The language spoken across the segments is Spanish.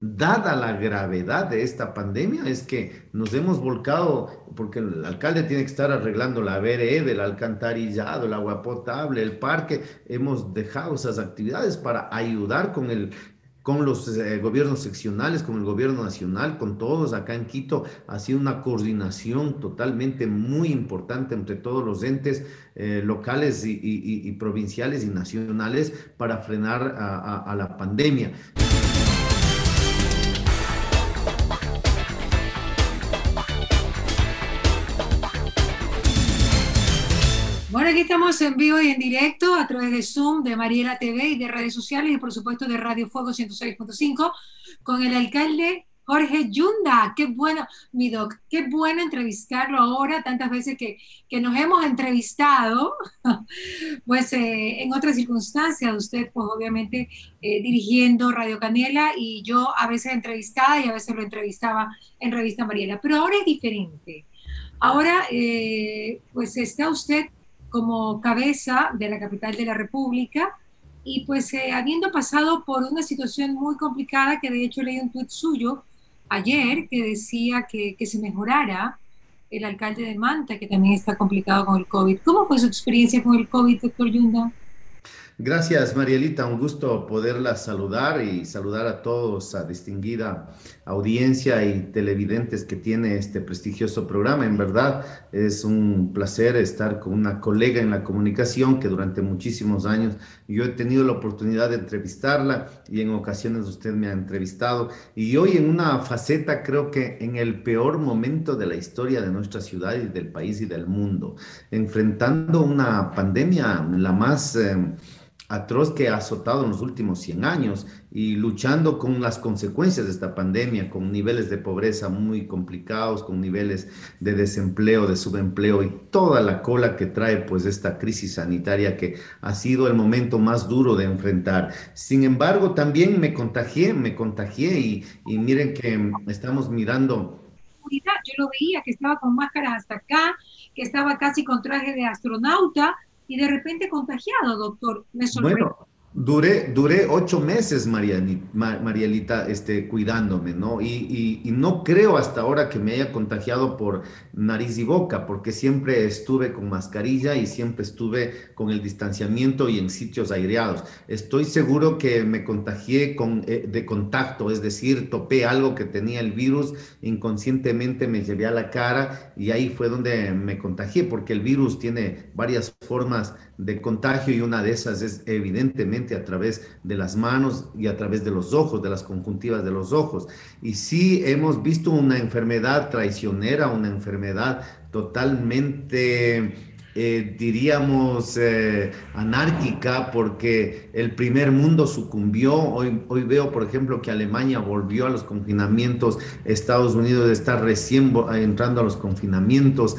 dada la gravedad de esta pandemia, es que nos hemos volcado, porque el alcalde tiene que estar arreglando la vereda, el alcantarillado, el agua potable, el parque, hemos dejado esas actividades para ayudar con el con los eh, gobiernos seccionales, con el gobierno nacional, con todos acá en Quito, ha sido una coordinación totalmente muy importante entre todos los entes eh, locales y, provinciales y nacionales para frenar a la pandemia. Aquí estamos en vivo y en directo a través de Zoom, de Mariela TV y de redes sociales y por supuesto de Radio Fuego 106.5 con el alcalde Jorge Yunda. Qué bueno, mi doc, qué bueno entrevistarlo ahora, tantas veces que, que nos hemos entrevistado, pues eh, en otras circunstancias, usted pues obviamente eh, dirigiendo Radio Canela y yo a veces entrevistada y a veces lo entrevistaba en Revista Mariela, pero ahora es diferente. Ahora, eh, pues está usted como cabeza de la capital de la República y pues eh, habiendo pasado por una situación muy complicada, que de hecho leí un tuit suyo ayer que decía que, que, se mejorara el alcalde de Manta, que también está complicado con el COVID. ¿Cómo fue su experiencia con el COVID, doctor Yunda? Gracias, Marielita. Un gusto poderla saludar y saludar a todos, a distinguida audiencia y televidentes que tiene este prestigioso programa. En verdad, es un placer estar con una colega en la comunicación que durante muchísimos años yo he tenido la oportunidad de entrevistarla y en ocasiones usted me ha entrevistado. Y hoy en una faceta, creo que en el peor momento de la historia de nuestra ciudad y del país y del mundo, enfrentando una pandemia la más... Eh, atroz que ha azotado en los últimos 100 años y luchando con las consecuencias de esta pandemia, con niveles de pobreza muy complicados, con niveles de desempleo, de subempleo y toda la cola que trae pues esta crisis sanitaria que ha sido el momento más duro de enfrentar. Sin embargo, también me contagié, me contagié y, y miren que estamos mirando yo lo veía que estaba con máscaras hasta acá, que estaba casi con traje de astronauta, y de repente contagiado, doctor. Me Bueno, duré, duré ocho meses, Marielita, este, cuidándome, ¿no? Y, y, no creo hasta ahora que me haya contagiado por nariz y boca, porque siempre estuve con mascarilla y siempre estuve con el distanciamiento y en sitios aireados. Estoy seguro que me contagié con, eh, de contacto, es decir, topé algo que tenía el virus, inconscientemente me llevé a la cara y ahí fue donde me contagié, porque el virus tiene varias formas de contagio y una de esas es evidentemente a través de las manos y a través de los ojos, de las conjuntivas de los ojos. Y sí hemos visto una enfermedad traicionera, una enfermedad totalmente, eh, diríamos, eh, anárquica, porque el primer mundo sucumbió. Hoy, hoy veo, por ejemplo, que Alemania volvió a los confinamientos, Estados Unidos está recién entrando a los confinamientos.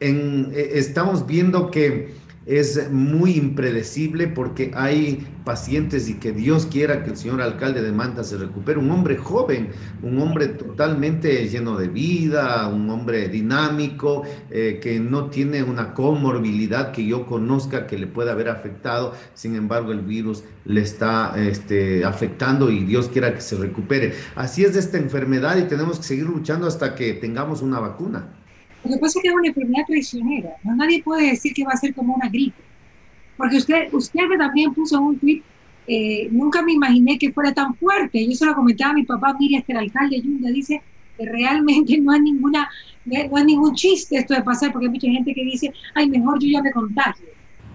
En, eh, estamos viendo que es muy impredecible porque hay pacientes y que Dios quiera que el señor alcalde de Manta se recupere. Un hombre joven, un hombre totalmente lleno de vida, un hombre dinámico, eh, que no tiene una comorbilidad que yo conozca que le pueda haber afectado. Sin embargo, el virus le está este, afectando y Dios quiera que se recupere. Así es de esta enfermedad y tenemos que seguir luchando hasta que tengamos una vacuna. Lo que pasa es que es una enfermedad traicionera. ¿no? Nadie puede decir que va a ser como una gripe. Porque usted, usted también puso un tweet, eh, nunca me imaginé que fuera tan fuerte. Yo se lo comentaba a mi papá, mire, este el alcalde Yunda dice que realmente no hay ninguna, no hay ningún chiste esto de pasar, porque hay mucha gente que dice, ay, mejor yo ya me contagio.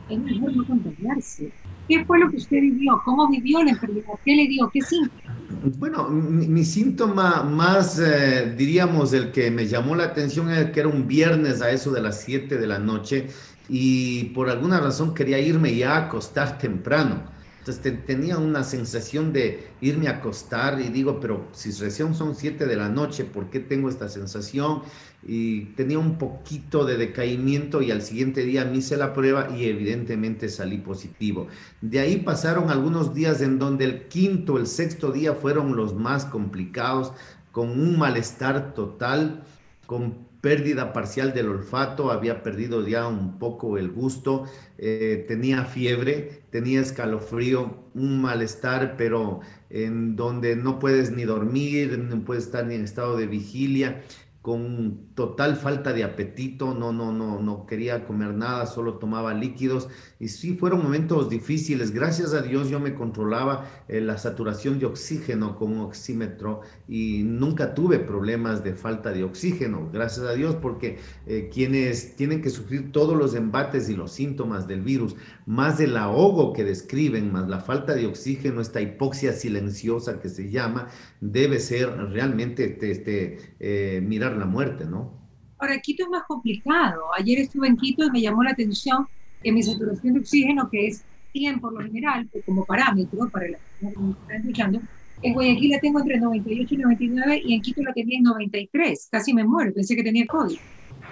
Es mejor no contagiarse. ¿Qué fue lo que usted vivió? ¿Cómo vivió la enfermedad? ¿Qué le dio? ¿Qué síntomas? Bueno, mi, síntoma más, eh, diríamos, el que me llamó la atención es que era un viernes a eso de las 7 de la noche y por alguna razón quería irme ya a acostar temprano. Entonces tenía una sensación de irme a acostar y digo, pero si recién son 7 de la noche, ¿por qué tengo esta sensación? Y tenía un poquito de decaimiento y al siguiente día me hice la prueba y evidentemente salí positivo. De ahí pasaron algunos días en donde el quinto, el sexto día fueron los más complicados, con un malestar total, con pérdida parcial del olfato, había perdido ya un poco el gusto, eh, tenía fiebre, tenía escalofrío, un malestar, pero en donde no puedes ni dormir, no puedes estar ni en estado de vigilia con total falta de apetito, no, no, no, no quería comer nada, solo tomaba líquidos y sí fueron momentos difíciles. Gracias a Dios yo me controlaba eh, la saturación de oxígeno con un oxímetro y nunca tuve problemas de falta de oxígeno, gracias a Dios, porque eh, quienes tienen que sufrir todos los embates y los síntomas del virus, más del ahogo que describen, más la falta de oxígeno, esta hipoxia silenciosa que se llama, debe ser realmente este, eh, mirar la muerte, ¿no? Ahora, Quito es más complicado. Ayer estuve en Quito y me llamó la atención que mi saturación de oxígeno, que es 100 por lo general, como parámetro para la que están escuchando, en Guayaquil la tengo entre 98 y 99 y en Quito la tenía en 93. Casi me muero, pensé que tenía COVID.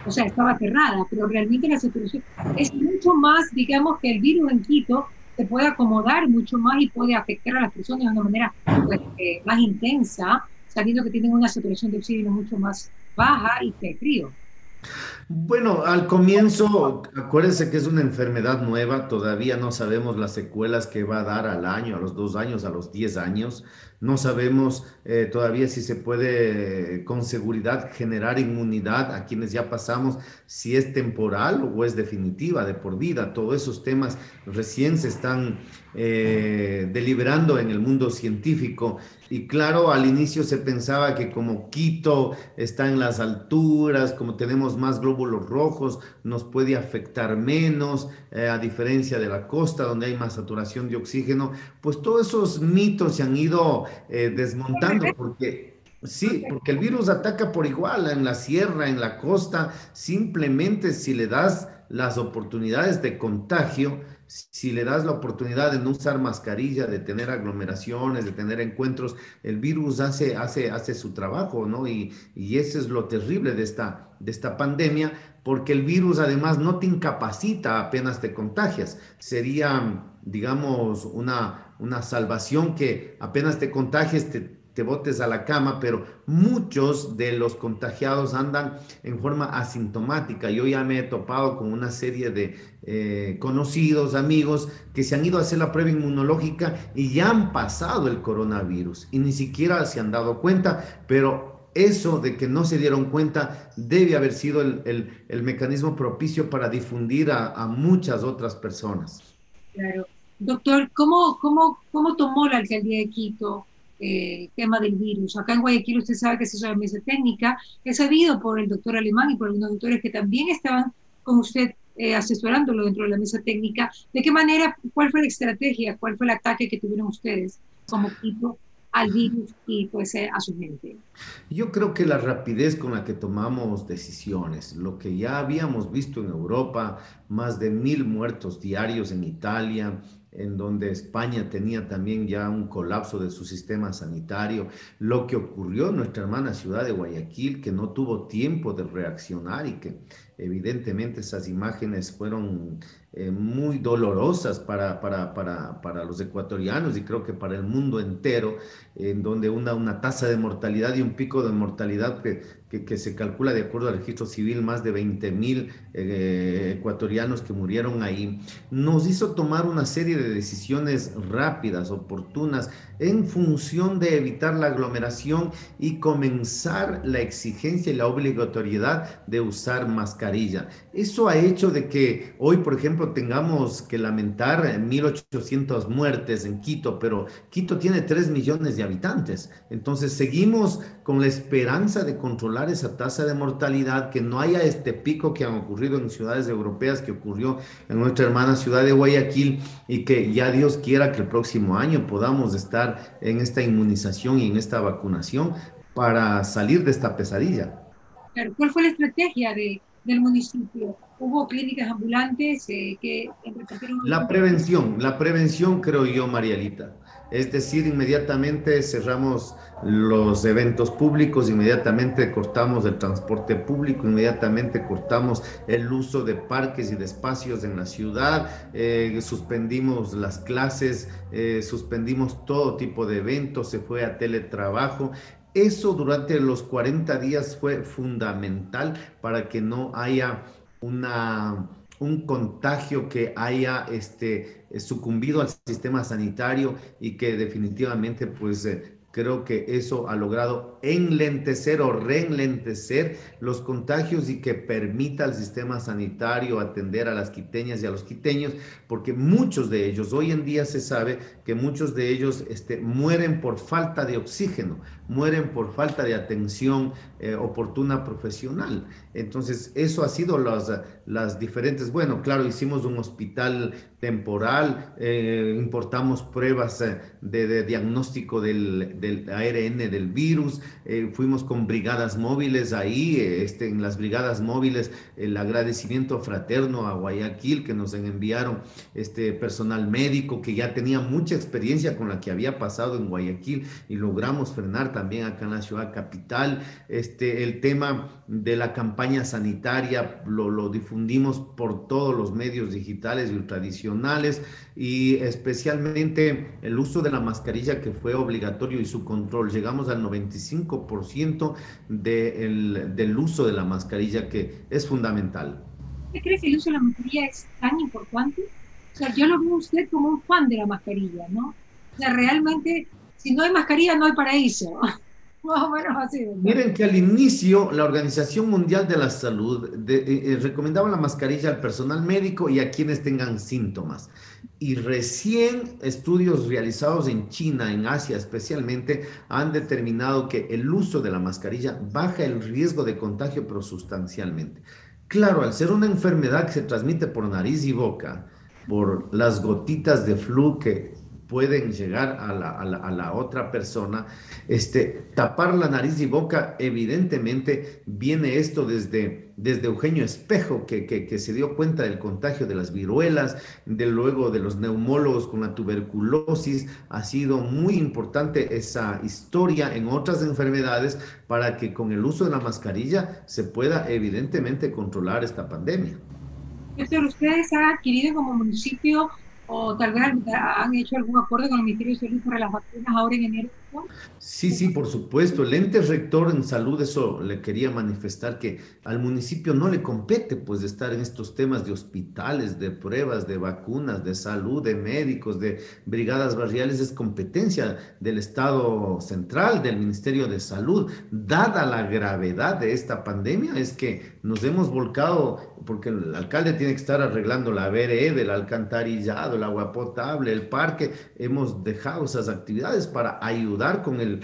O sea, estaba cerrada, pero realmente la saturación es mucho más, digamos, que el virus en Quito se puede acomodar mucho más y puede afectar a las personas de una manera pues, eh, más intensa, sabiendo que tienen una saturación de oxígeno mucho más baja y se frío. Bueno, al comienzo, acuérdense que es una enfermedad nueva, todavía no sabemos las secuelas que va a dar al año, a los dos años, a los diez años. No sabemos eh, todavía si se puede con seguridad generar inmunidad a quienes ya pasamos, si es temporal o es definitiva, de por vida. Todos esos temas recién se están eh, deliberando en el mundo científico. Y claro, al inicio se pensaba que como Quito está en las alturas, como tenemos más glóbulos rojos, nos puede afectar menos, eh, a diferencia de la costa donde hay más saturación de oxígeno, pues todos esos mitos se han ido eh, desmontando porque Sí, porque el virus ataca por igual en la sierra, en la costa, simplemente si le das las oportunidades de contagio, si le das la oportunidad de no usar mascarilla, de tener aglomeraciones, de tener encuentros, el virus hace, hace, hace su trabajo, ¿no? Y, y eso es lo terrible de esta, de esta pandemia, porque el virus además no te incapacita apenas te contagias. Sería, digamos, una, una salvación que apenas te contagies, te te botes a la cama, pero muchos de los contagiados andan en forma asintomática. Yo ya me he topado con una serie de eh, conocidos, amigos, que se han ido a hacer la prueba inmunológica y ya han pasado el coronavirus y ni siquiera se han dado cuenta, pero eso de que no se dieron cuenta debe haber sido el, mecanismo propicio para difundir a, muchas otras personas. Claro. Doctor, ¿cómo, cómo, cómo tomó la alcaldía de Quito eh, tema del virus. Acá en Guayaquil usted sabe que se hizo la mesa técnica, es sabido por el doctor Alemán y por algunos doctores que también estaban con usted eh, asesorándolo dentro de la mesa técnica. ¿De qué manera, cuál fue la estrategia, cuál fue el ataque que tuvieron ustedes como equipo al virus y pues eh, a su gente? Yo creo que la rapidez con la que tomamos decisiones, lo que ya habíamos visto en Europa, más de mil muertos diarios en Italia, en donde España tenía también ya un colapso de su sistema sanitario, lo que ocurrió en nuestra hermana ciudad de Guayaquil, que no tuvo tiempo de reaccionar y que evidentemente esas imágenes fueron eh, muy dolorosas para, para, para, para, los ecuatorianos y creo que para el mundo entero, en donde una, una tasa de mortalidad y un pico de mortalidad que, que, se calcula de acuerdo al registro civil, más de 20 mil eh, ecuatorianos que murieron ahí, nos hizo tomar una serie de decisiones rápidas, oportunas, en función de evitar la aglomeración y comenzar la exigencia y la obligatoriedad de usar mascarilla. Eso ha hecho de que hoy, por ejemplo, tengamos que lamentar 1.800 muertes en Quito, pero Quito tiene 3 millones de habitantes. Entonces seguimos con la esperanza de controlar esa tasa de mortalidad, que no haya este pico que han ocurrido en ciudades europeas, que ocurrió en nuestra hermana ciudad de Guayaquil y que ya Dios quiera que el próximo año podamos estar en esta inmunización y en esta vacunación para salir de esta pesadilla. ¿Cuál fue la estrategia de, del municipio? ¿Hubo clínicas ambulantes eh, que... La prevención, la prevención creo yo, Marielita. Es decir, inmediatamente cerramos los eventos públicos, inmediatamente cortamos el transporte público, inmediatamente cortamos el uso de parques y de espacios en la ciudad, eh, suspendimos las clases, eh, suspendimos todo tipo de eventos, se fue a teletrabajo. Eso durante los 40 días fue fundamental para que no haya una, un contagio que haya este, sucumbido al sistema sanitario y que definitivamente pues eh, creo que eso ha logrado enlentecer o reenlentecer los contagios y que permita al sistema sanitario atender a las quiteñas y a los quiteños, porque muchos de ellos, hoy en día se sabe que muchos de ellos este, mueren por falta de oxígeno, mueren por falta de atención eh, oportuna profesional. Entonces, eso ha sido las, las diferentes, bueno, claro, hicimos un hospital temporal, eh, importamos pruebas eh, de, diagnóstico del, del, ARN del virus, fuimos con brigadas móviles ahí, este, en las brigadas móviles, el agradecimiento fraterno a Guayaquil que nos enviaron este personal médico que ya tenía mucha experiencia con la que había pasado en Guayaquil y logramos frenar también acá en la ciudad capital. Este, el tema de la campaña sanitaria lo, lo difundimos por todos los medios digitales y tradicionales y especialmente el uso de la mascarilla que fue obligatorio y su control. Llegamos al 95% de el, del uso de la mascarilla que es fundamental. ¿Qué crees que el uso de la mascarilla es tan importante? O sea, yo lo veo usted como un fan de la mascarilla, ¿no? O sea, realmente, si no hay mascarilla, no hay paraíso. Más o menos así. Miren que al inicio la Organización Mundial de la Salud eh, eh, recomendaba la mascarilla al personal médico y a quienes tengan síntomas. Y recién estudios realizados en China, en Asia especialmente, han determinado que el uso de la mascarilla baja el riesgo de contagio, pero sustancialmente. Claro, al ser una enfermedad que se transmite por nariz y boca, por las gotitas de flu que pueden llegar a la, a la, otra persona. Este, tapar la nariz y boca, evidentemente, viene esto desde, desde Eugenio Espejo, que, que, se dio cuenta del contagio de las viruelas, de luego de los neumólogos con la tuberculosis. Ha sido muy importante esa historia en otras enfermedades para que con el uso de la mascarilla se pueda, evidentemente, controlar esta pandemia. ustedes han adquirido como municipio o tal vez han hecho algún acuerdo con el Ministerio de Salud para las vacunas ahora en enero. Sí, sí, por supuesto. El ente rector en salud, eso le quería manifestar que al municipio no le compete pues estar en estos temas de hospitales, de pruebas, de vacunas, de salud, de médicos, de brigadas barriales, es competencia del Estado central, del Ministerio de Salud. Dada la gravedad de esta pandemia, es que nos hemos volcado, porque el alcalde tiene que estar arreglando la vereda, el alcantarillado, el agua potable, el parque, hemos dejado esas actividades para ayudar con el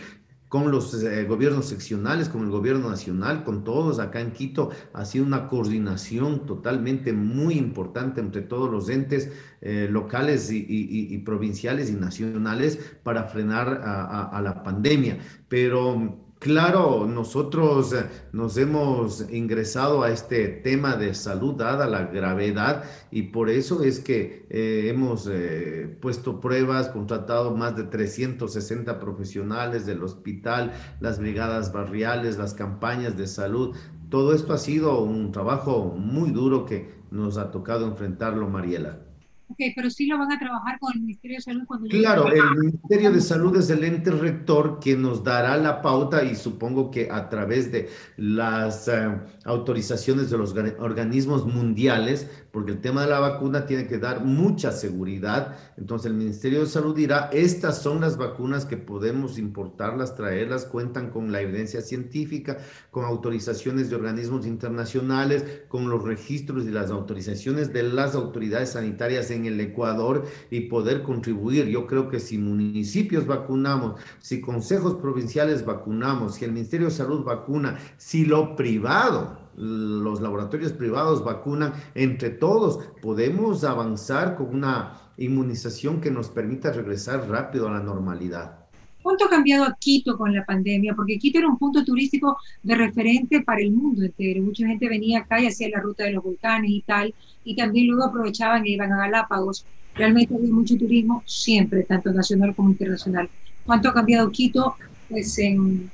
con los eh, gobiernos seccionales, con el gobierno nacional, con todos acá en Quito, ha sido una coordinación totalmente muy importante entre todos los entes eh, locales y, provinciales y nacionales para frenar a la pandemia. Pero Claro, nosotros eh, nos hemos ingresado a este tema de salud dada la gravedad y por eso es que eh, hemos eh, puesto pruebas, contratado más de 360 profesionales del hospital, las brigadas barriales, las campañas de salud. Todo esto ha sido un trabajo muy duro que nos ha tocado enfrentarlo, Mariela. Ok, pero sí lo van a trabajar con el Ministerio de Salud cuando Claro, el Ministerio de Salud es el ente rector que nos dará la pauta y supongo que a través de las eh, autorizaciones de los organismos mundiales porque el tema de la vacuna tiene que dar mucha seguridad. Entonces el Ministerio de Salud dirá, estas son las vacunas que podemos importarlas, traerlas, cuentan con la evidencia científica, con autorizaciones de organismos internacionales, con los registros y las autorizaciones de las autoridades sanitarias en el Ecuador y poder contribuir. Yo creo que si municipios vacunamos, si consejos provinciales vacunamos, si el Ministerio de Salud vacuna, si lo privado los laboratorios privados vacunan, entre todos podemos avanzar con una inmunización que nos permita regresar rápido a la normalidad. ¿Cuánto ha cambiado Quito con la pandemia? Porque Quito era un punto turístico de referente para el mundo entero. Mucha gente venía acá y hacía la ruta de los volcanes y tal, y también luego aprovechaban e iban a Galápagos. Realmente había mucho turismo siempre, tanto nacional como internacional. ¿Cuánto ha cambiado Quito? Pues en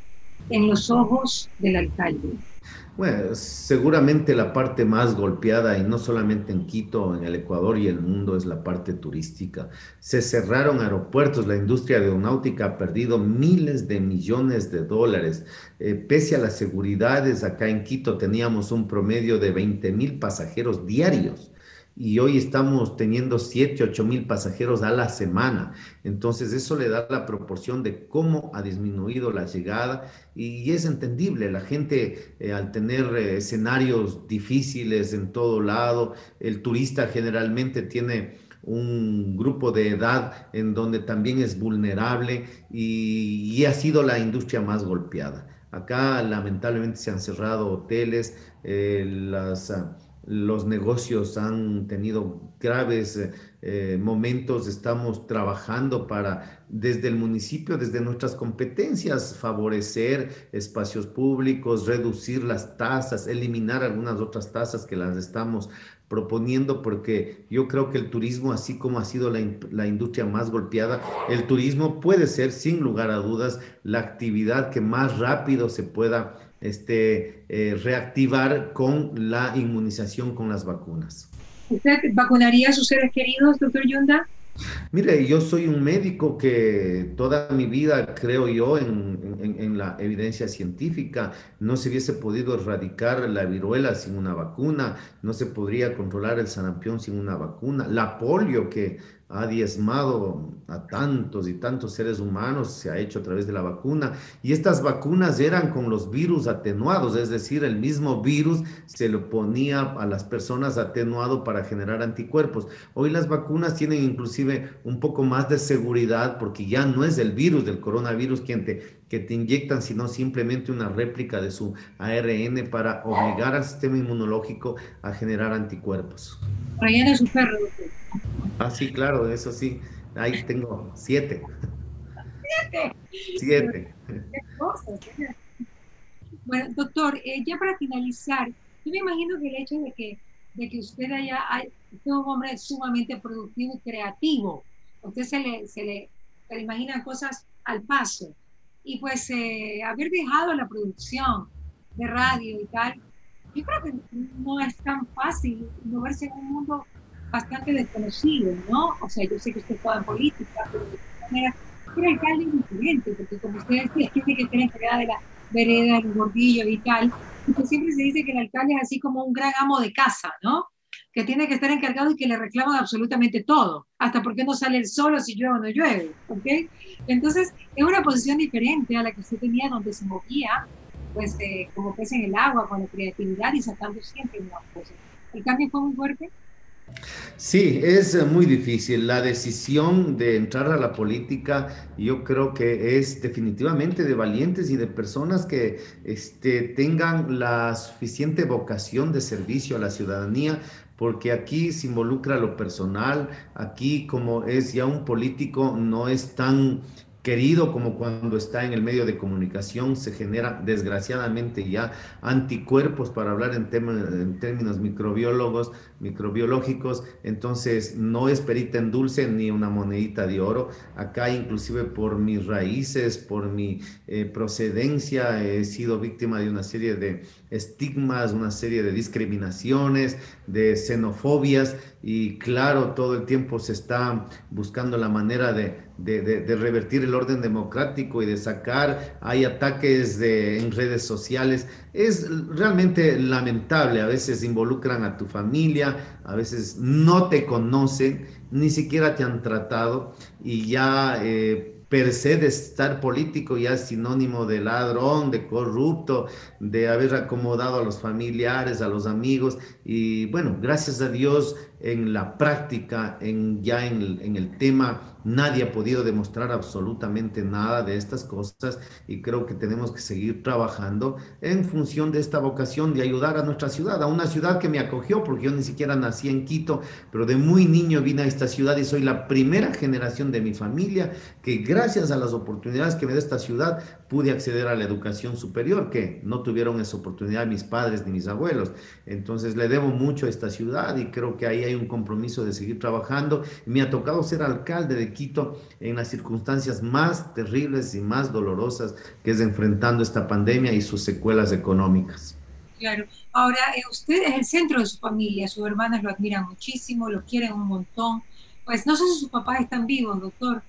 los ojos del alcalde. Bueno, seguramente la parte más golpeada, y no solamente en Quito, en el Ecuador y el mundo, es la parte turística. Se cerraron aeropuertos, la industria aeronáutica ha perdido miles de millones de dólares. Eh, pese a las seguridades, acá en Quito teníamos un promedio de 20 mil pasajeros diarios y hoy estamos teniendo 7, 8 mil pasajeros a la semana. Entonces eso le da la proporción de cómo ha disminuido la llegada y, es entendible. La gente eh, al tener eh, escenarios difíciles en todo lado, el turista generalmente tiene un grupo de edad en donde también es vulnerable y, ha sido la industria más golpeada. Acá lamentablemente se han cerrado hoteles, eh, las... Los negocios han tenido graves eh, eh, momentos, estamos trabajando para desde el municipio, desde nuestras competencias, favorecer espacios públicos, reducir las tasas, eliminar algunas otras tasas que las estamos proponiendo porque yo creo que el turismo, así como ha sido la, la, industria más golpeada, el turismo puede ser, sin lugar a dudas, la actividad que más rápido se pueda este, eh, reactivar con la inmunización con las vacunas. ¿Usted vacunaría a sus seres queridos, doctor Yunda? Mire, yo soy un médico que toda mi vida creo yo en, en, en, la evidencia científica. No se hubiese podido erradicar la viruela sin una vacuna, no se podría controlar el sarampión sin una vacuna. La polio que ha diezmado a tantos y tantos seres humanos, se ha hecho a través de la vacuna, y estas vacunas eran con los virus atenuados, es decir, el mismo virus se lo ponía a las personas atenuado para generar anticuerpos. Hoy las vacunas tienen inclusive un poco más de seguridad porque ya no es el virus del coronavirus quien te, que te inyectan, sino simplemente una réplica de su ARN para obligar al sistema inmunológico a generar anticuerpos. su perro, Ah, sí, claro, eso sí. Ahí tengo siete. Siete. Siete. Bueno, doctor, eh, ya para finalizar, yo me imagino que el hecho de que, de que usted haya, sido un hombre sumamente productivo y creativo, usted se le, se le, se le imagina cosas al paso. Y pues eh, haber dejado la producción de radio y tal, yo creo que no es tan fácil moverse en un mundo bastante desconocido, ¿no? O sea, yo sé que usted juega en política, pero de todas maneras, el alcalde diferente, porque como usted decía, tiene que estar encargada de la vereda, los gordillos y tal, y pues siempre se dice que el alcalde es así como un gran amo de casa, ¿no? Que tiene que estar encargado y que le reclaman absolutamente todo, hasta por qué no sale el sol o si llueve o no llueve, ¿ok? Entonces, es una posición diferente a la que usted tenía donde se movía, pues eh, como pez en el agua, con la creatividad y sacando siempre nuevas cosas. ¿El cambio fue muy fuerte? Sí, es muy difícil. La decisión de entrar a la política yo creo que es definitivamente de valientes y de personas que este, tengan la suficiente vocación de servicio a la ciudadanía, porque aquí se involucra lo personal, aquí como es ya un político no es tan querido como cuando está en el medio de comunicación, se genera desgraciadamente ya anticuerpos para hablar en, en términos microbiólogos, microbiológicos, entonces no es perita en dulce ni una monedita de oro. Acá inclusive por mis raíces, por mi eh, procedencia, he sido víctima de una serie de estigmas, una serie de discriminaciones, de xenofobias y claro, todo el tiempo se está buscando la manera de, de, revertir el orden democrático y de sacar, hay ataques en redes sociales. Es realmente lamentable, a veces involucran a tu familia, a veces no te conocen, ni siquiera te han tratado y ya... Eh, per se de estar político ya es sinónimo de ladrón, de corrupto, de haber acomodado a los familiares, a los amigos. Y bueno, gracias a Dios en la práctica, en, ya en en el tema Nadie ha podido demostrar absolutamente nada de estas cosas y creo que tenemos que seguir trabajando en función de esta vocación de ayudar a nuestra ciudad, a una ciudad que me acogió porque yo ni siquiera nací en Quito, pero de muy niño vine a esta ciudad y soy la primera generación de mi familia que gracias a las oportunidades que me da esta ciudad pude acceder a la educación superior, que no tuvieron esa oportunidad mis padres ni mis abuelos. Entonces le debo mucho a esta ciudad y creo que ahí hay un compromiso de seguir trabajando. Me ha tocado ser alcalde de Quito en las circunstancias más terribles y más dolorosas que es enfrentando esta pandemia y sus secuelas económicas. Claro. Ahora, eh, usted es el centro de su familia, sus hermanas lo admiran muchísimo, lo quieren un montón. Pues no sé si sus papás están vivos, doctor.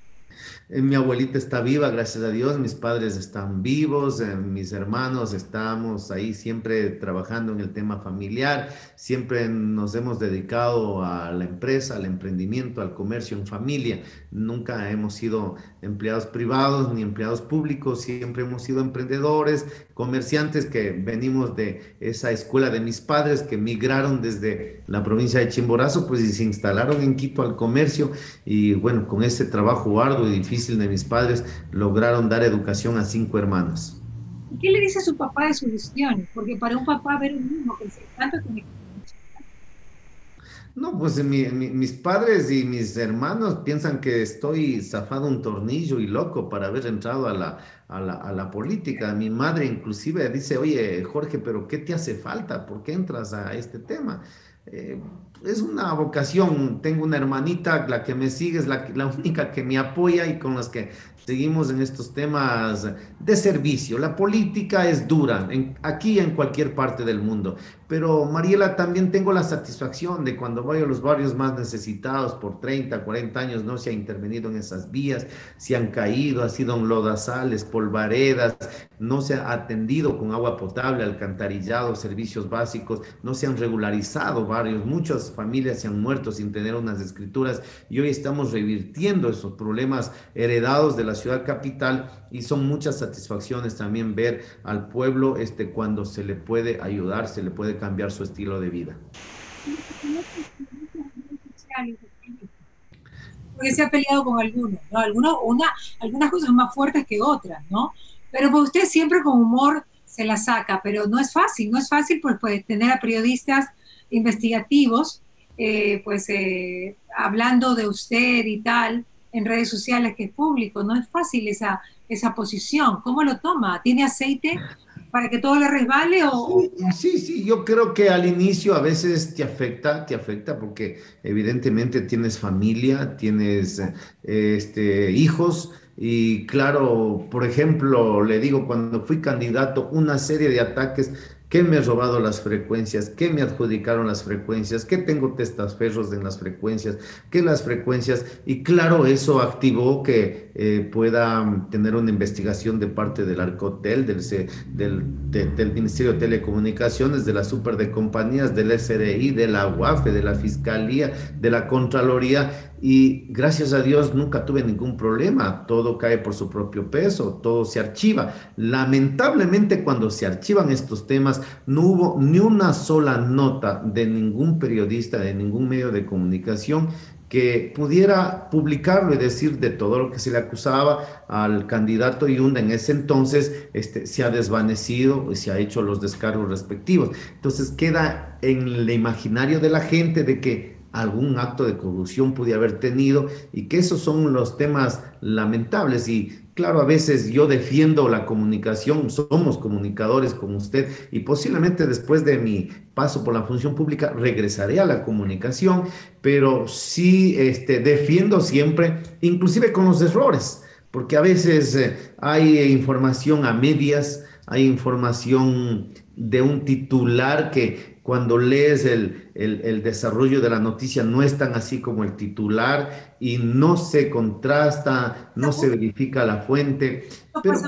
Eh, mi abuelita está viva, gracias a Dios, mis padres están vivos, eh, mis hermanos estamos ahí siempre trabajando en el tema familiar, siempre nos hemos dedicado a la empresa, al emprendimiento, al comercio en familia, nunca hemos sido empleados privados ni empleados públicos, siempre hemos sido emprendedores, comerciantes que venimos de esa escuela de mis padres que migraron desde la provincia de Chimborazo, pues y se instalaron en Quito al comercio y bueno, con ese trabajo arduo y difícil de mis padres, lograron dar educación a cinco hermanos. ¿Qué le dice a su papá de su gestión? Porque para un papá ver un mismo que se tanto que no, pues mis padres y mis hermanos piensan que estoy zafado un tornillo y loco para haber entrado a la, a la, a la, política. Mi madre inclusive dice, oye, Jorge, pero ¿qué te hace falta? ¿Por qué entras a este tema? Eh, es una vocación. Tengo una hermanita, la que me sigue, es la, la única que me apoya y con las que seguimos en estos temas de servicio. La política es dura, en, aquí en cualquier parte del mundo, pero Mariela, también tengo la satisfacción de cuando voy a los barrios más necesitados por 30, 40 años, no se ha intervenido en esas vías, se han caído, ha sido en lodazales, polvaredas, no se ha atendido con agua potable, alcantarillado, servicios básicos, no se han regularizado barrios, muchas familias se han muerto sin tener unas escrituras y hoy estamos revirtiendo esos problemas heredados de la ciudad capital y son muchas satisfacciones también ver al pueblo este, cuando se le puede ayudar, se le puede cambiar su estilo de vida. Porque se ha peleado con algunos, ¿no? Algunos, una, algunas cosas más fuertes que otras, ¿no? Pero pues usted siempre con humor se la saca, pero no es fácil, no es fácil pues, pues tener a periodistas investigativos, eh, pues eh, hablando de usted y tal, en redes sociales que es público. No es fácil esa, esa posición. ¿Cómo lo toma? ¿Tiene aceite para que todo le resbale? O... Sí, sí, yo creo que al inicio a veces te afecta, te afecta porque evidentemente tienes familia, tienes este, hijos. Y claro, por ejemplo, le digo, cuando fui candidato, una serie de ataques ¿Qué me ha robado las frecuencias? ¿Qué me adjudicaron las frecuencias? ¿Qué tengo testaferros en las frecuencias? ¿Qué las frecuencias? Y claro, eso activó que eh, pueda tener una investigación de parte del Arcotel, del, del, del, Ministerio de Telecomunicaciones, de la Super de Compañías, del SRI, de la UAFE, de la Fiscalía, de la Contraloría y gracias a Dios nunca tuve ningún problema, todo cae por su propio peso, todo se archiva. Lamentablemente cuando se archivan estos temas no hubo ni una sola nota de ningún periodista, de ningún medio de comunicación que pudiera publicarlo y decir de todo lo que se le acusaba al candidato Yunda en ese entonces este, se ha desvanecido y se ha hecho los descargos respectivos. Entonces queda en el imaginario de la gente de que algún acto de corrupción pude haber tenido y que esos son los temas lamentables. Y claro, a veces yo defiendo la comunicación, somos comunicadores como usted y posiblemente después de mi paso por la función pública regresaré a la comunicación, pero sí este, defiendo siempre, inclusive con los errores, porque a veces eh, hay información a medias, hay información de un titular que cuando lees el, el, desarrollo de la noticia no es tan así como el titular y no se contrasta, no se verifica la fuente. Pero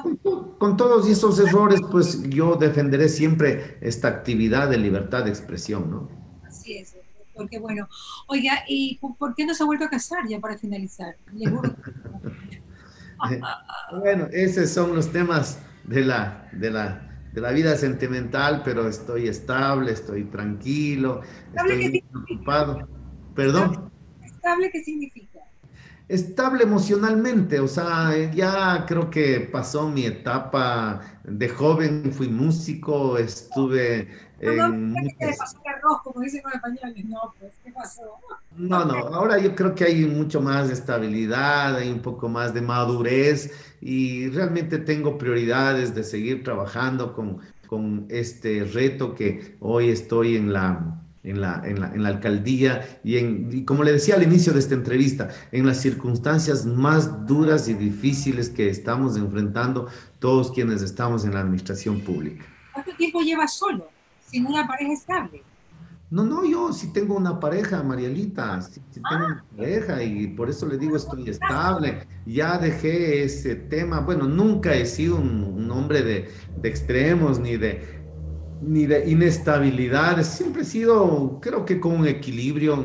con, todos esos errores, pues yo defenderé siempre esta actividad de libertad de expresión, ¿no? Así es, porque bueno, oiga, ¿y por qué no se ha vuelto a casar ya para finalizar? bueno, esos son los temas de la, de la de la vida sentimental, pero estoy estable, estoy tranquilo, estoy preocupado. ¿Perdón? ¿Estable qué significa? Estable emocionalmente, o sea, ya creo que pasó mi etapa de joven, fui músico, estuve no, en... No, ¿qué pasó el arroz, como dicen los españoles? No, pues, ¿qué pasó? No, no, ahora yo creo que hay mucho más de estabilidad, hay un poco más de madurez y realmente tengo prioridades de seguir trabajando con, con este reto que hoy estoy en la, en la, en la, en la alcaldía y, en, como le decía al inicio de esta entrevista, en las circunstancias más duras y difíciles que estamos enfrentando todos quienes estamos en la administración pública. ¿Cuánto tiempo lleva solo? sin una pareja estable. No, no, yo sí tengo una pareja, Marielita, sí, tengo una pareja y por eso le digo estoy estable. Ya dejé ese tema, bueno, nunca he sido un, hombre de, extremos ni de, ni de inestabilidad, siempre he sido, creo que con un equilibrio,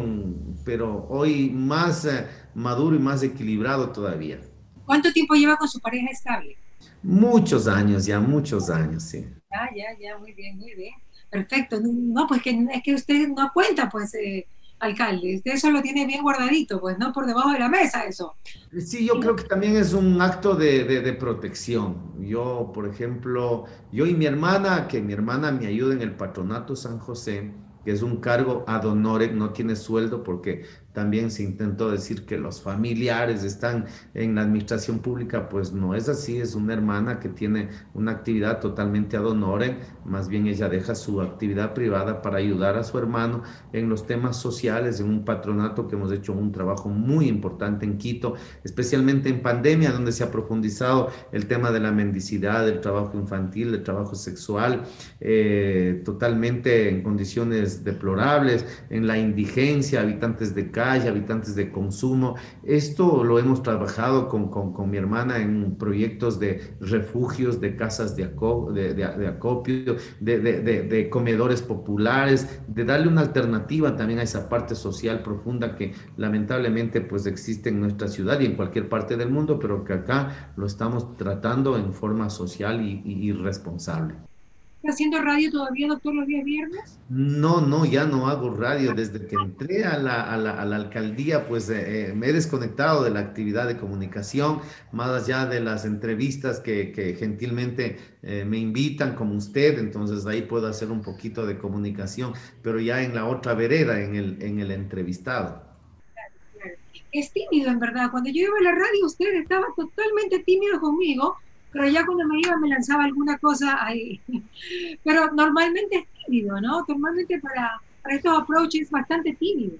pero hoy más eh, maduro y más equilibrado todavía. ¿Cuánto tiempo lleva con su pareja estable? Muchos años, ya muchos años, sí. Ya, ya, ya, muy bien, muy bien. Perfecto. No, pues que, es que usted no cuenta, pues, eh, alcalde. Usted eso lo tiene bien guardadito, pues, no por debajo de la mesa eso. Sí, yo creo que también es un acto de, de, protección. Yo, por ejemplo, yo y mi hermana, que mi hermana me ayuda en el patronato San José, que es un cargo ad honorem, no tiene sueldo porque también se intentó decir que los familiares están en la administración pública, pues no es así, es una hermana que tiene una actividad totalmente ad honorem, más bien ella deja su actividad privada para ayudar a su hermano en los temas sociales, en un patronato que hemos hecho un trabajo muy importante en Quito, especialmente en pandemia, donde se ha profundizado el tema de la mendicidad, del trabajo infantil, del trabajo sexual, eh, totalmente en condiciones deplorables, en la indigencia, habitantes de casa, habitantes de consumo. Esto lo hemos trabajado con, con, mi hermana en proyectos de refugios, de casas de, de, acopio, de, comedores populares, de darle una alternativa también a esa parte social profunda que lamentablemente pues existe en nuestra ciudad y en cualquier parte del mundo, pero que acá lo estamos tratando en forma social y responsable haciendo radio todavía, doctor, los días viernes? No, no, ya no hago radio. Desde que entré a la, a la, a la alcaldía, pues eh, eh, me he desconectado de la actividad de comunicación, más allá de las entrevistas que, que gentilmente eh, me invitan como usted, entonces ahí puedo hacer un poquito de comunicación, pero ya en la otra vereda, en el, en el entrevistado. Es tímido, en verdad. Cuando yo iba a la radio, usted estaba totalmente tímido conmigo pero ya cuando me iba me lanzaba alguna cosa ahí. Pero normalmente es tímido, ¿no? Normalmente para, para estos approaches es bastante tímido.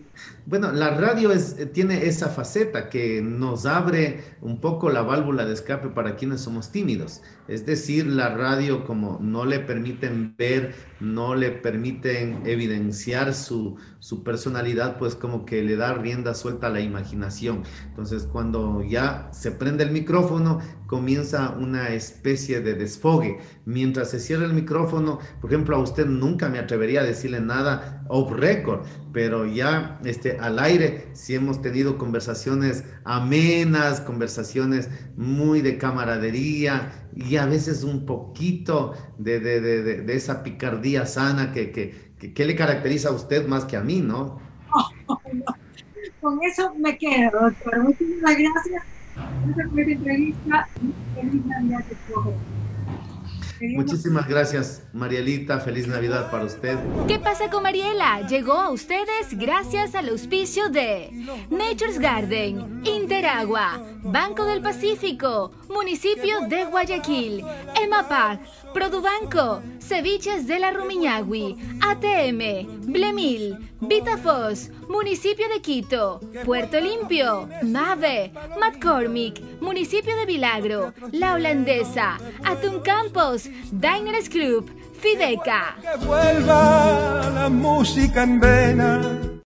Bueno, la radio es, tiene esa faceta que nos abre un poco la válvula de escape para quienes somos tímidos. Es decir, la radio como no le permiten ver, no le permiten evidenciar su, su personalidad, pues como que le da rienda suelta a la imaginación. Entonces, cuando ya se prende el micrófono, comienza una especie de desfogue. Mientras se cierra el micrófono, por ejemplo, a usted nunca me atrevería a decirle nada off record, pero ya este, al aire sí hemos tenido conversaciones amenas, conversaciones muy de camaradería y a veces un poquito de, de, de, de esa picardía sana que, que, que, le caracteriza a usted más que a mí, ¿no? Con eso me quedo, doctor. Muchísimas gracias esta fue la entrevista feliz Navidad Muchísimas gracias, Marielita. Feliz Navidad para usted. ¿Qué pasa con Mariela? Llegó a ustedes gracias al auspicio de Nature's Garden, Interagua, Banco del Pacífico, Municipio de Guayaquil, EMAPAC, Produbanco, Ceviches de la Rumiñahui, ATM, Blemil, Vitafos, Municipio de Quito, Puerto Limpio, Mave, McCormick, Municipio de Milagro, La Holandesa, Atún Campos, Diners Club, Fideca. Que vuelva la música en vena